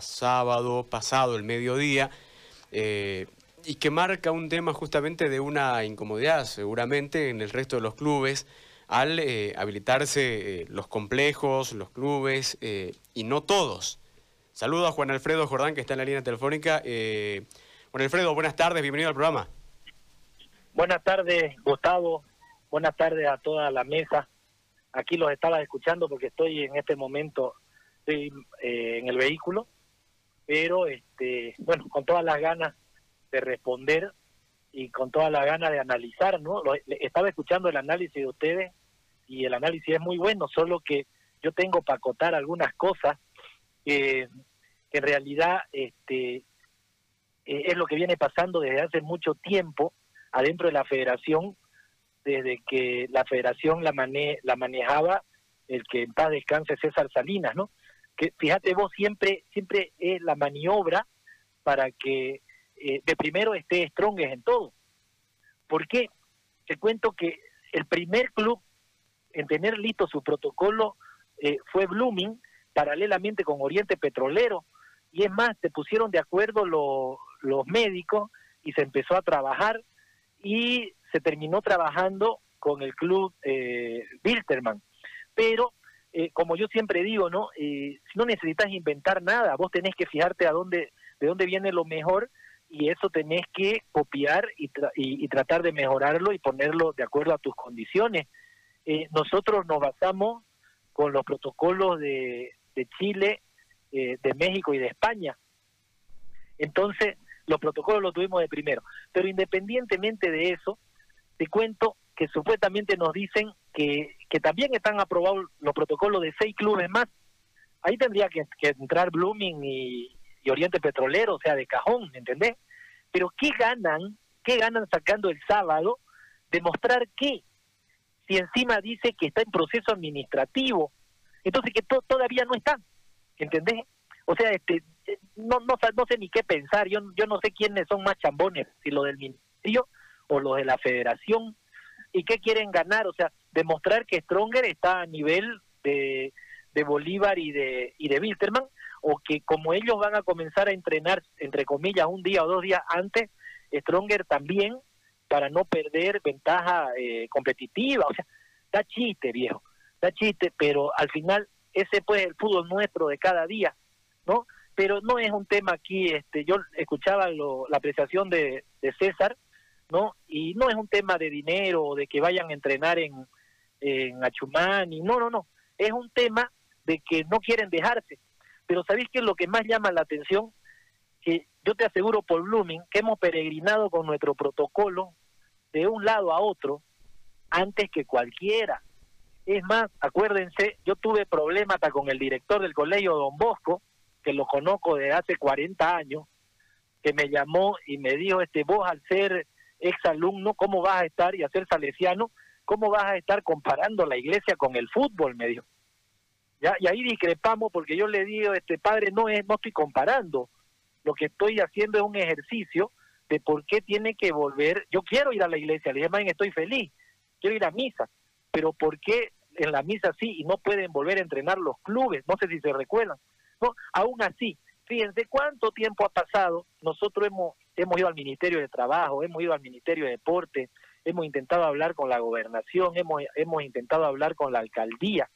sábado pasado, el mediodía, eh, y que marca un tema justamente de una incomodidad seguramente en el resto de los clubes al eh, habilitarse eh, los complejos, los clubes, y no todos. Saludo a Juan Alfredo Jordán, que está en la línea telefónica. Juan Alfredo, buenas tardes, bienvenido al programa. Buenas tardes, Gustavo. Buenas tardes a toda la mesa. Aquí los estaba escuchando porque estoy en este momento estoy eh, en el vehículo, pero este, bueno, con todas las ganas de responder y con todas las ganas de analizar, ¿no? estaba escuchando el análisis de ustedes y el análisis es muy bueno, solo que yo tengo para acotar algunas cosas que, en realidad este, eh, es lo que viene pasando desde hace mucho tiempo adentro de la federación, desde que la federación la, mane la manejaba el que en paz descanse César Salinas, ¿no? Que fíjate vos siempre siempre es la maniobra para que eh, de primero esté Strongest en todo. ¿Por qué? Te cuento que el primer club en tener listo su protocolo eh, fue Blooming, paralelamente con Oriente Petrolero, y es más, se pusieron de acuerdo los médicos y se empezó a trabajar y se terminó trabajando con el club eh, Bilterman. Pero eh, como yo siempre digo, ¿no? Eh, no necesitas inventar nada, vos tenés que fijarte a dónde, de dónde viene lo mejor y eso tenés que copiar y, y, tratar de mejorarlo y ponerlo de acuerdo a tus condiciones. Eh, nosotros nos basamos con los protocolos de, de Chile, de México y de España. Entonces, los protocolos los tuvimos de primero. Pero independientemente de eso, te cuento que supuestamente nos dicen que, que también están aprobados los protocolos de seis clubes más. Ahí tendría que, entrar Blooming y, Oriente Petrolero, o sea, de cajón, ¿me ¿entendés? Pero ¿qué ganan? ¿Qué ganan sacando el sábado? Demostrar que, si encima dice que está en proceso administrativo, entonces que todavía no está, ¿entendés? O sea, este, no, no, no sé ni qué pensar, yo, yo no sé quiénes son más chambones, si lo del ministerio o los de la federación, y qué quieren ganar, o sea, demostrar que Stronger está a nivel de, de Bolívar y de, y de Wilterman, o que como ellos van a comenzar a entrenar, entre comillas, un día o dos días antes, Stronger también, para no perder ventaja eh, competitiva, o sea, da chiste, viejo, da chiste, pero al final ese pues el fútbol nuestro de cada día, ¿no? Pero no es un tema aquí, este, yo escuchaba la apreciación de, de César, ¿no? Y no es un tema de dinero o de que vayan a entrenar en, en Achumani, no, no, no, es un tema de que no quieren dejarse. Pero ¿sabéis qué es lo que más llama la atención? Que yo te aseguro por Blooming que hemos peregrinado con nuestro protocolo de un lado a otro antes que cualquiera. Es más, acuérdense, yo tuve problemas hasta con el director del colegio Don Bosco, que lo conozco de hace 40 años, que me llamó y me dijo, este, vos al ser exalumno, ¿cómo vas a estar y a ser salesiano? ¿Cómo vas a estar comparando la iglesia con el fútbol? Me dijo. ¿Ya? Y ahí discrepamos porque yo le digo, este padre, no es, no estoy comparando. Lo que estoy haciendo es un ejercicio de por qué tiene que volver. Yo quiero ir a la iglesia, le dije, estoy feliz, quiero ir a misa, pero ¿por qué en la misa sí y no pueden volver a entrenar los clubes? No sé si se recuerdan. No, aún así, fíjense cuánto tiempo ha pasado, nosotros hemos hemos ido al Ministerio de Trabajo, hemos ido al Ministerio de Deporte, hemos intentado hablar con la gobernación, hemos, hemos intentado hablar con la alcaldía.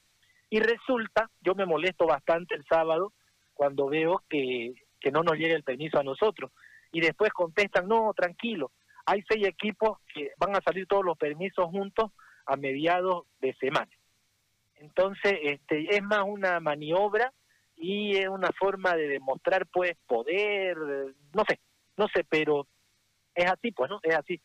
Y resulta, yo me molesto bastante el sábado cuando veo que, que no nos llega el permiso a nosotros. Y después contestan, no, tranquilo, hay seis equipos que van a salir todos los permisos juntos a mediados de semana. Entonces, este, es más una maniobra y es una forma de demostrar pues poder, no sé, no sé, pero es así, pues, ¿no? Es así.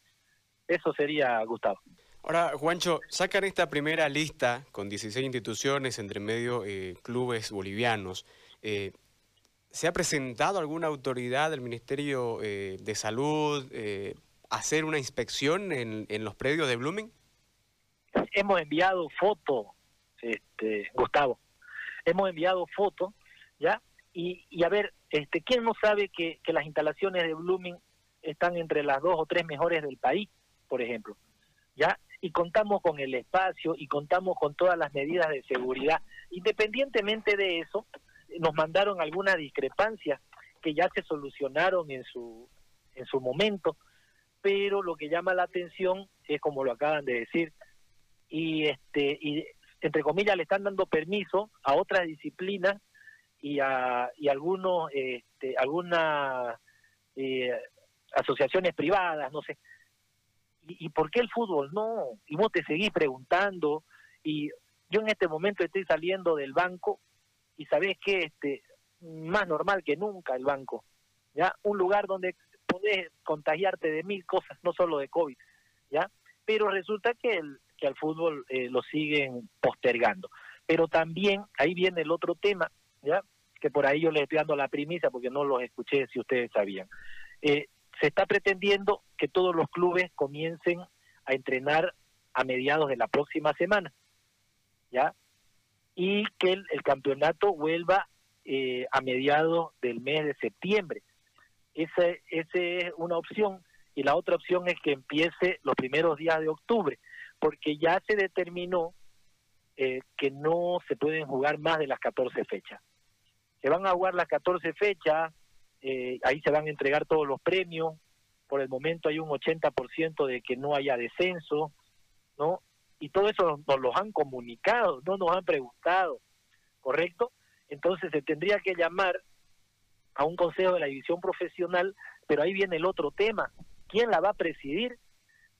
Eso sería, Gustavo. Ahora, Juancho, sacan esta primera lista con 16 instituciones, entre medio eh, clubes bolivianos. Eh, ¿Se ha presentado alguna autoridad del Ministerio eh, de Salud a hacer una inspección en, en, los predios de Blooming? Hemos enviado fotos, este, Gustavo. Hemos enviado fotos, ¿ya? Y, y a ver, este, ¿Quién no sabe que, que las instalaciones de Blooming están entre las dos o tres mejores del país, por ejemplo? ¿Ya? Y contamos con el espacio y contamos con todas las medidas de seguridad. Independientemente de eso, nos mandaron algunas discrepancias que ya se solucionaron en su, en su momento, pero lo que llama la atención es como lo acaban de decir, y este y entre comillas le están dando permiso a otras disciplinas y a y algunos este, algunas eh, asociaciones privadas, no sé. ¿Y, ¿Y por qué el fútbol no? Y vos te seguís preguntando y yo en este momento estoy saliendo del banco y sabés que este más normal que nunca el banco, ya un lugar donde podés contagiarte de mil cosas, no solo de COVID, ya, pero resulta que el que al fútbol eh, lo siguen postergando. Pero también ahí viene el otro tema, ya, que por ahí yo les estoy dando la primicia porque no los escuché si ustedes sabían. Eh, se está pretendiendo que todos los clubes comiencen a entrenar a mediados de la próxima semana, ¿ya? Y que el, campeonato vuelva eh, a mediados del mes de septiembre. Esa, esa es una opción. Y la otra opción es que empiece los primeros días de octubre, porque ya se determinó eh, que no se pueden jugar más de las 14 fechas. Se van a jugar las 14 fechas, eh, ahí se van a entregar todos los premios, por el momento hay un 80% de que no haya descenso, ¿no? Y todo eso nos, los han comunicado, no nos han preguntado, ¿correcto? Entonces se tendría que llamar a un consejo de la división profesional, pero ahí viene el otro tema. ¿Quién la va a presidir?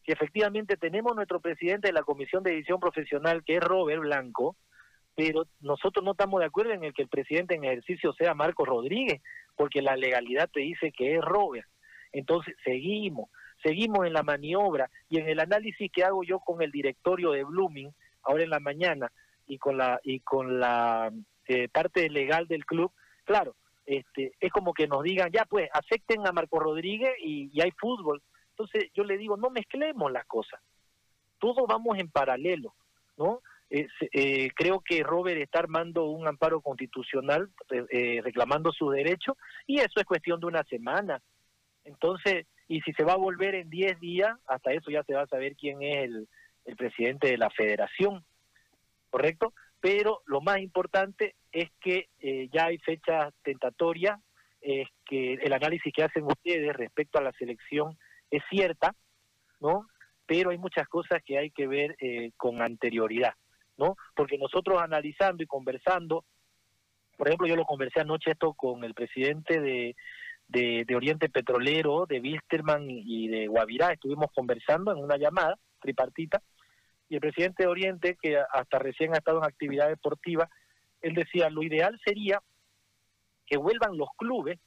Si efectivamente tenemos nuestro presidente de la Comisión de División Profesional, que es Robert Blanco, pero nosotros no estamos de acuerdo en el que el presidente en ejercicio sea Marco Rodríguez, porque la legalidad te dice que es Robert. Entonces seguimos, seguimos en la maniobra y en el análisis que hago yo con el directorio de Blooming, ahora en la mañana, y con la, y con la eh, parte legal del club, claro, este, es como que nos digan, ya pues, acepten a Marco Rodríguez y hay fútbol. Entonces yo le digo, no mezclemos las cosas, todos vamos en paralelo, ¿no? Eh, eh, creo que Robert está armando un amparo constitucional eh, reclamando su derecho y eso es cuestión de una semana. Entonces, y si se va a volver en 10 días, hasta eso ya se va a saber quién es el, el presidente de la federación, ¿correcto? pero lo más importante es que eh, ya hay fechas tentatorias, es que el análisis que hacen ustedes respecto a la selección es cierta, ¿no? Pero hay muchas cosas que hay que ver eh, con anterioridad, ¿no? Porque nosotros analizando y conversando, por ejemplo, yo lo conversé anoche esto con el presidente de, de, Oriente Petrolero, de Wisterman y de Guavirá, estuvimos conversando en una llamada tripartita, y el presidente de Oriente, que hasta recién ha estado en actividad deportiva, él decía, lo ideal sería que vuelvan los clubes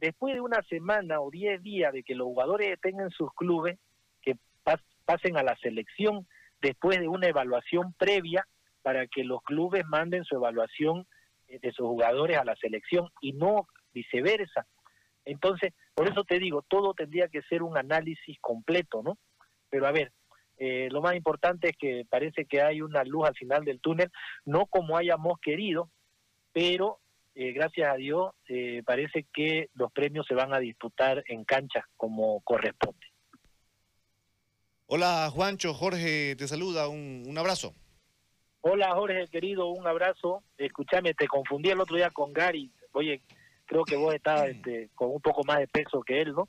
después de una semana o diez días de que los jugadores tengan sus clubes, que pas pasen a la selección después de una evaluación previa para que los clubes manden su evaluación de sus jugadores a la selección y no viceversa. Entonces, por eso te digo, todo tendría que ser un análisis completo, ¿no? Pero a ver, eh, lo más importante es que parece que hay una luz al final del túnel, no como hayamos querido, pero eh, gracias a Dios eh, parece que los premios se van a disputar en cancha como corresponde. Hola Juancho, Jorge te saluda, un, un abrazo. Hola Jorge, querido, un abrazo. Escúchame, te confundí el otro día con Gary. Oye, creo que vos estabas este, con un poco más de peso que él, ¿no?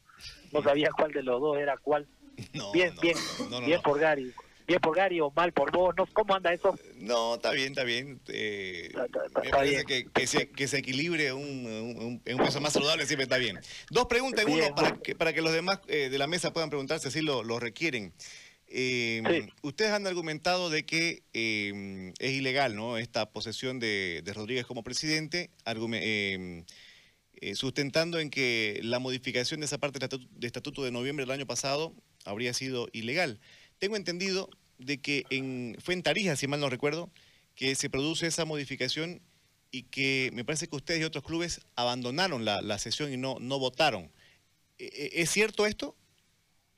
No sabía cuál de los dos era cuál. No, bien, no, bien, no, bien por Gary. Bien por Gary o mal por vos, ¿no? ¿Cómo anda eso? No, está bien, está bien. Eh, Está- está- me parece bien. que, que, se, que se equilibre un, un, un peso más saludable siempre está bien. Dos preguntas en uno para que, para que los demás eh, de la mesa puedan preguntarse si lo, lo requieren. Eh, Sí. Ustedes han argumentado de que eh, es ilegal ¿no? esta posesión de, de Rodríguez como presidente, argume- eh, eh, sustentando en que la modificación de esa parte del estatuto, de estatuto de noviembre del año pasado habría sido ilegal. Tengo entendido de que en, fue en Tarija, si mal no recuerdo, que se produce esa modificación y que me parece que ustedes y otros clubes abandonaron la, sesión y no, no votaron. ¿E- e- ¿Es cierto esto?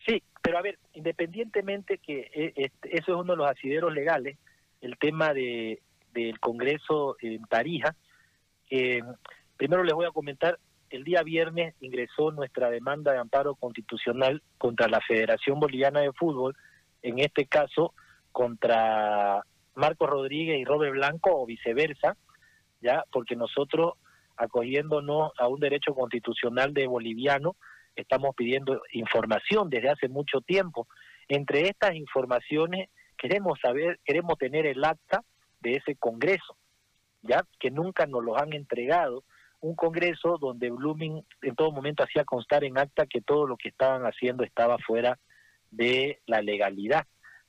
Sí, pero a ver, independientemente que eh, este, eso es uno de los asideros legales, el tema de del Congreso en Tarija, eh, primero les voy a comentar, el día viernes ingresó nuestra demanda de amparo constitucional contra la Federación Boliviana de Fútbol, en este caso contra Marcos Rodríguez y Robert Blanco o viceversa, ya porque nosotros acogiéndonos a un derecho constitucional de boliviano estamos pidiendo información desde hace mucho tiempo. Entre estas informaciones queremos saber, queremos tener el acta de ese congreso, ya que nunca nos lo han entregado, un congreso donde Blooming en todo momento hacía constar en acta que todo lo que estaban haciendo estaba fuera de la legalidad.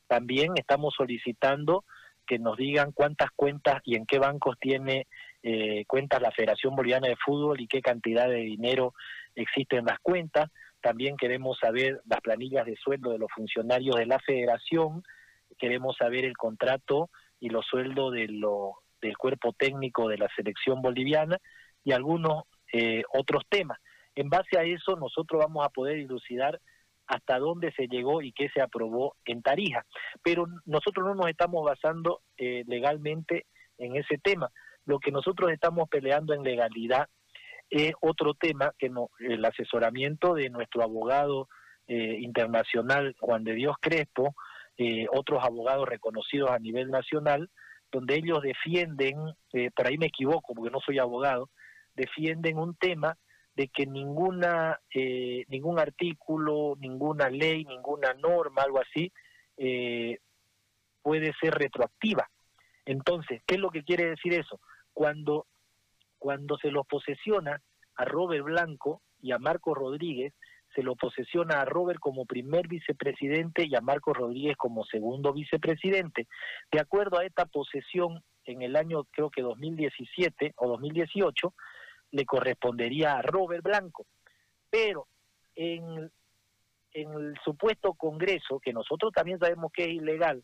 También estamos solicitando que nos digan cuántas cuentas y en qué bancos tiene eh, cuentas la Federación Boliviana de Fútbol y qué cantidad de dinero existe en las cuentas. También queremos saber las planillas de sueldo de los funcionarios de la Federación, queremos saber el contrato y los sueldos de lo, del cuerpo técnico de la selección boliviana y algunos eh, otros temas. En base a eso nosotros vamos a poder dilucidar hasta dónde se llegó y qué se aprobó en Tarija. Pero nosotros no nos estamos basando eh, legalmente en ese tema. Lo que nosotros estamos peleando en legalidad es otro tema que no, el asesoramiento de nuestro abogado eh, internacional Juan de Dios Crespo, eh, otros abogados reconocidos a nivel nacional, donde ellos defienden, por ahí me equivoco porque no soy abogado, defienden un tema de que ninguna eh, ningún artículo, ninguna ley, ninguna norma, algo así, eh, puede ser retroactiva. Entonces, ¿qué es lo que quiere decir eso? Cuando, cuando se los posesiona a Robert Blanco y a Marco Rodríguez, se lo posesiona a Robert como primer vicepresidente y a Marco Rodríguez como segundo vicepresidente. De acuerdo a esta posesión, en el año creo que 2017 o 2018, le correspondería a Robert Blanco. Pero en, el supuesto Congreso, que nosotros también sabemos que es ilegal,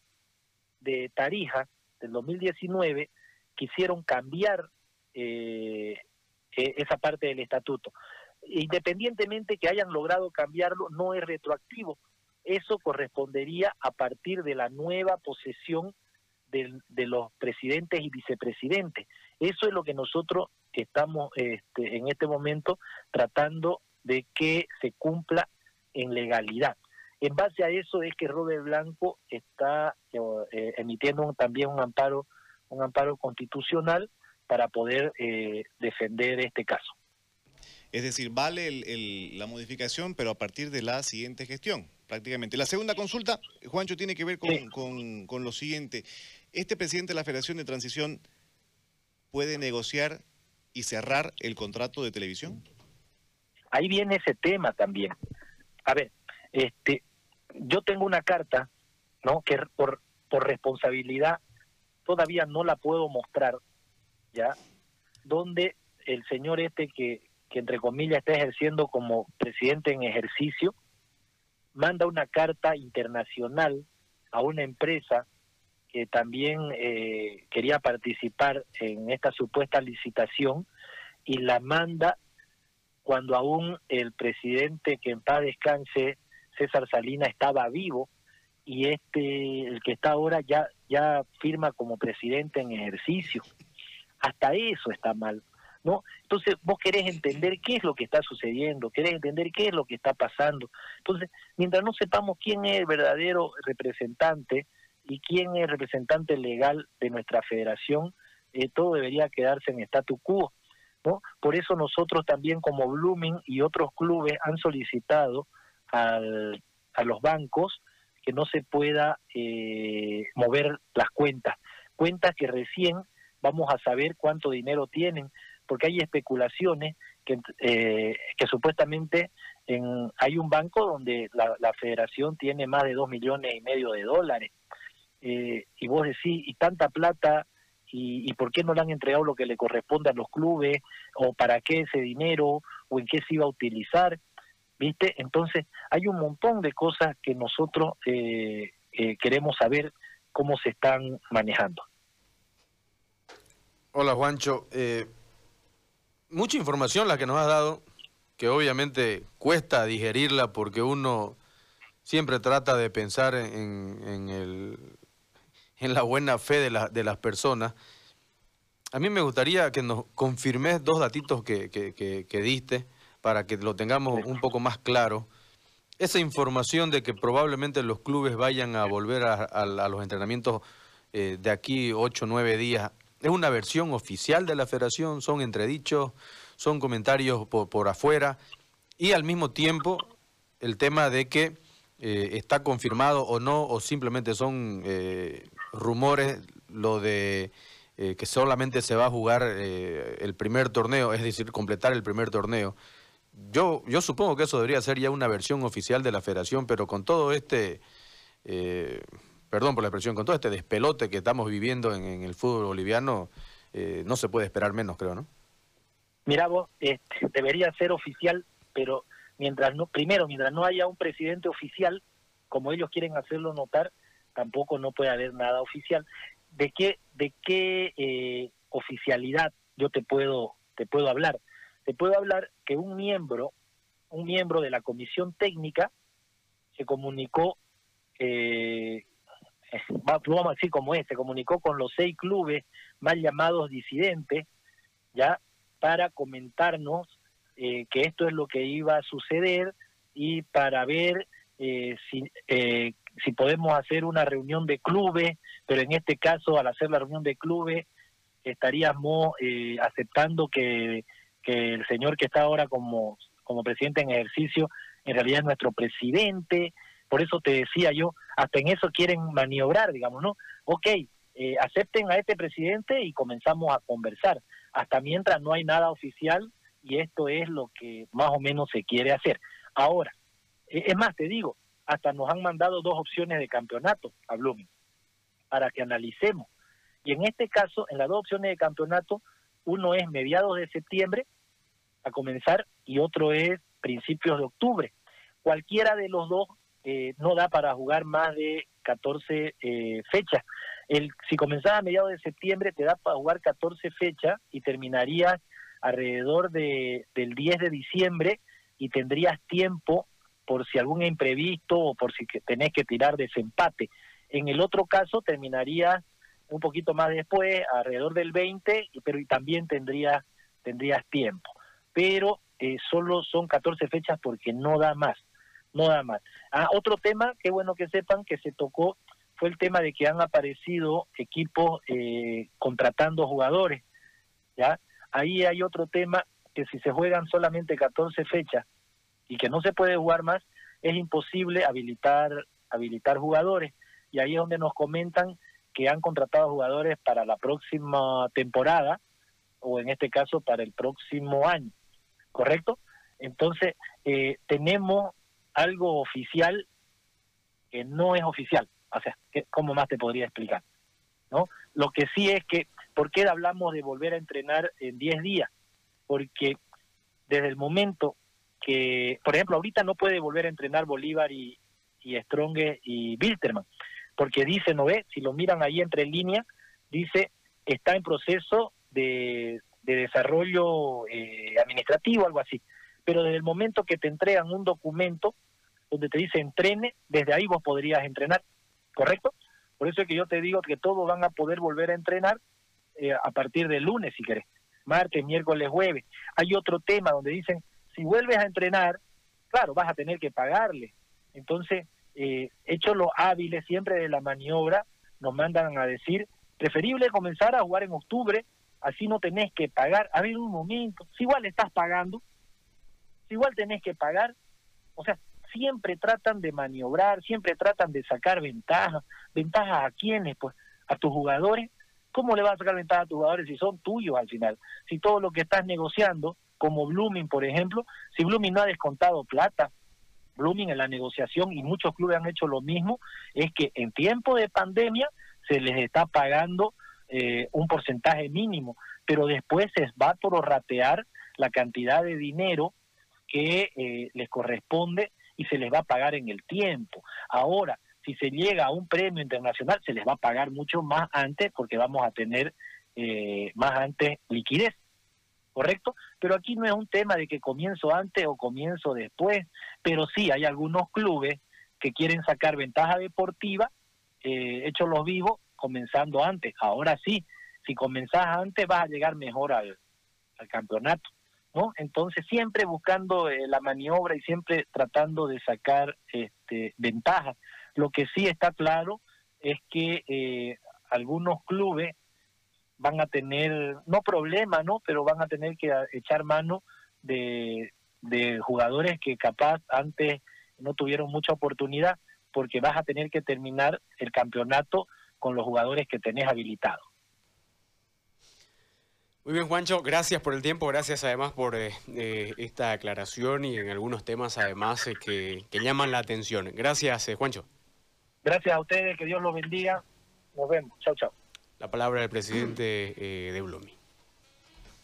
de Tarija, del 2019, quisieron cambiar eh, e, esa parte del estatuto. Independientemente que hayan logrado cambiarlo, no es retroactivo. Eso correspondería a partir de la nueva posesión de, los presidentes y vicepresidentes. Eso es lo que nosotros estamos este, en este momento tratando de que se cumpla en legalidad. En base a eso es que Robert Blanco está eh, emitiendo también un amparo, un amparo constitucional para poder eh, defender este caso. Es decir, vale la modificación, pero a partir de la siguiente gestión, prácticamente. La segunda consulta, Juancho, tiene que ver con, con lo siguiente. ¿Este presidente de la Federación de Transición puede negociar y cerrar el contrato de televisión? Ahí viene ese tema también. A ver, este, yo tengo una carta, ¿no? Que por, por responsabilidad todavía no la puedo mostrar, ¿ya? Donde el señor este que, que entre comillas está ejerciendo como presidente en ejercicio, manda una carta internacional a una empresa que también eh, quería participar en esta supuesta licitación y la manda cuando aún el presidente que en paz descanse, César Salina, estaba vivo y este, el que está ahora ya, ya firma como presidente en ejercicio. Hasta eso está mal. ¿no? Entonces vos querés entender qué es lo que está sucediendo, querés entender qué es lo que está pasando. Entonces, mientras no sepamos quién es el verdadero representante y quién es representante legal de nuestra federación, eh, todo debería quedarse en statu quo. ¿no? Por eso nosotros también como Blooming y otros clubes han solicitado al, a los bancos que no se pueda eh, mover las cuentas, cuentas que recién vamos a saber cuánto dinero tienen, porque hay especulaciones que, eh, que supuestamente en, hay un banco donde la, la, federación tiene más de dos millones y medio de dólares. Eh, y vos decís, y tanta plata, y, por qué no le han entregado lo que le corresponde a los clubes, o para qué ese dinero, o en qué se iba a utilizar, ¿viste? Entonces, hay un montón de cosas que nosotros eh, queremos saber cómo se están manejando. Hola Juancho, mucha información la que nos has dado, que obviamente cuesta digerirla porque uno siempre trata de pensar en, en, el, en la buena fe de, la, de, las personas. A mí me gustaría que nos confirmes dos datitos que, que, que, diste para que lo tengamos un poco más claro. Esa información de que probablemente los clubes vayan a volver a, los entrenamientos eh, de aquí 8 o 9 días es una versión oficial de la federación, son entredichos, son comentarios por, por afuera y al mismo tiempo el tema de que eh, está confirmado o no, o simplemente son eh, rumores lo de eh, que solamente se va a jugar el primer torneo, es decir, completar el primer torneo. Yo, yo supongo que eso debería ser ya una versión oficial de la federación, pero con todo este, perdón por la expresión, con todo este despelote que estamos viviendo en, el fútbol boliviano, no se puede esperar menos, creo, ¿no? Mira vos, este, debería ser oficial, pero mientras no, primero, mientras no haya un presidente oficial, como ellos quieren hacerlo notar, tampoco no puede haber nada oficial. ¿De qué, de qué eh, oficialidad yo te puedo, te puedo hablar? Te puedo hablar que un miembro, un miembro de la comisión técnica se comunicó, eh, vamos a decir como es, se comunicó con los seis clubes mal llamados disidentes, ya, para comentarnos eh, que esto es lo que iba a suceder y para ver eh, si, eh, si podemos hacer una reunión de clubes, pero en este caso al hacer la reunión de clubes estaríamos aceptando que, que el señor que está ahora como, como presidente en ejercicio en realidad es nuestro presidente, por eso te decía yo, hasta en eso quieren maniobrar, digamos, ¿no? Ok, acepten a este presidente y comenzamos a conversar. Hasta mientras no hay nada oficial, y esto es lo que más o menos se quiere hacer. Ahora, e, es más, te digo, hasta nos han mandado dos opciones de campeonato a Blooming para que analicemos. Y en este caso, en las dos opciones de campeonato, uno es mediados de septiembre a comenzar y otro es principios de octubre. Cualquiera de los dos eh, no da para jugar más de 14 eh, fechas. El, si comenzaba a mediados de septiembre, te da para jugar 14 fechas y terminaría alrededor de, del 10 de diciembre y tendrías tiempo por si algún imprevisto o por si tenés que tirar desempate. En el otro caso terminaría un poquito más después, alrededor del 20, pero también tendrías, tendrías tiempo. Pero eh, solo son 14 fechas porque no da más, no da más. Ah, otro tema, qué bueno que sepan que se tocó, fue el tema de que han aparecido equipos eh, contratando jugadores, ¿ya? ahí hay otro tema que si se juegan solamente 14 fechas y que no se puede jugar más, es imposible habilitar habilitar jugadores y ahí es donde nos comentan que han contratado jugadores para la próxima temporada o en este caso para el próximo año, ¿correcto? Entonces, eh, tenemos algo oficial que no es oficial, o sea, ¿cómo más te podría explicar? ¿No? Lo que sí es que ¿Por qué hablamos de volver a entrenar en 10 días? Porque desde el momento que, por ejemplo, ahorita no puede volver a entrenar Bolívar y, y Strong y Bilterman, porque dice, ¿no ve? Si lo miran ahí entre líneas, dice, está en proceso de, desarrollo eh, administrativo, algo así. Pero desde el momento que te entregan un documento donde te dice entrene, desde ahí vos podrías entrenar, ¿correcto? Por eso es que yo te digo que todos van a poder volver a entrenar eh, a partir del lunes, si querés, martes, miércoles, jueves. Hay otro tema donde dicen, si vuelves a entrenar, claro, vas a tener que pagarle. Entonces, eh, hechos los hábiles siempre de la maniobra, nos mandan a decir, preferible comenzar a jugar en octubre, así no tenés que pagar. A ver, un momento, si igual estás pagando, si igual tenés que pagar, o sea, siempre tratan de maniobrar, siempre tratan de sacar ventajas. ¿Ventajas a quiénes? Pues a tus jugadores ¿Cómo le vas a sacar ventaja a tus jugadores si son tuyos al final? Si todo lo que estás negociando, como Blooming, por ejemplo, si Blooming no ha descontado plata, Blooming en la negociación, y muchos clubes han hecho lo mismo, es que en tiempo de pandemia se les está pagando eh, un porcentaje mínimo, pero después se va a prorratear la cantidad de dinero que eh, les corresponde y se les va a pagar en el tiempo. Ahora, si se llega a un premio internacional, se les va a pagar mucho más antes porque vamos a tener eh, más antes liquidez, ¿correcto? Pero aquí no es un tema de que comienzo antes o comienzo después, pero sí hay algunos clubes que quieren sacar ventaja deportiva, eh, hechos los vivos, comenzando antes. Ahora sí, si comenzás antes vas a llegar mejor al, campeonato. ¿No? Entonces siempre buscando eh, la maniobra y siempre tratando de sacar este, ventaja. Lo que sí está claro es que eh, algunos clubes van a tener, no problema, ¿no? Pero van a tener que echar mano de, de jugadores que capaz antes no tuvieron mucha oportunidad porque vas a tener que terminar el campeonato con los jugadores que tenés habilitados. Muy bien, Juancho, gracias por el tiempo, gracias además por eh, eh, esta aclaración y en algunos temas además eh, que, que, llaman la atención. Gracias, Juancho. Gracias a ustedes, que Dios los bendiga. Nos vemos. Chao, chao. La palabra del presidente de Blooming.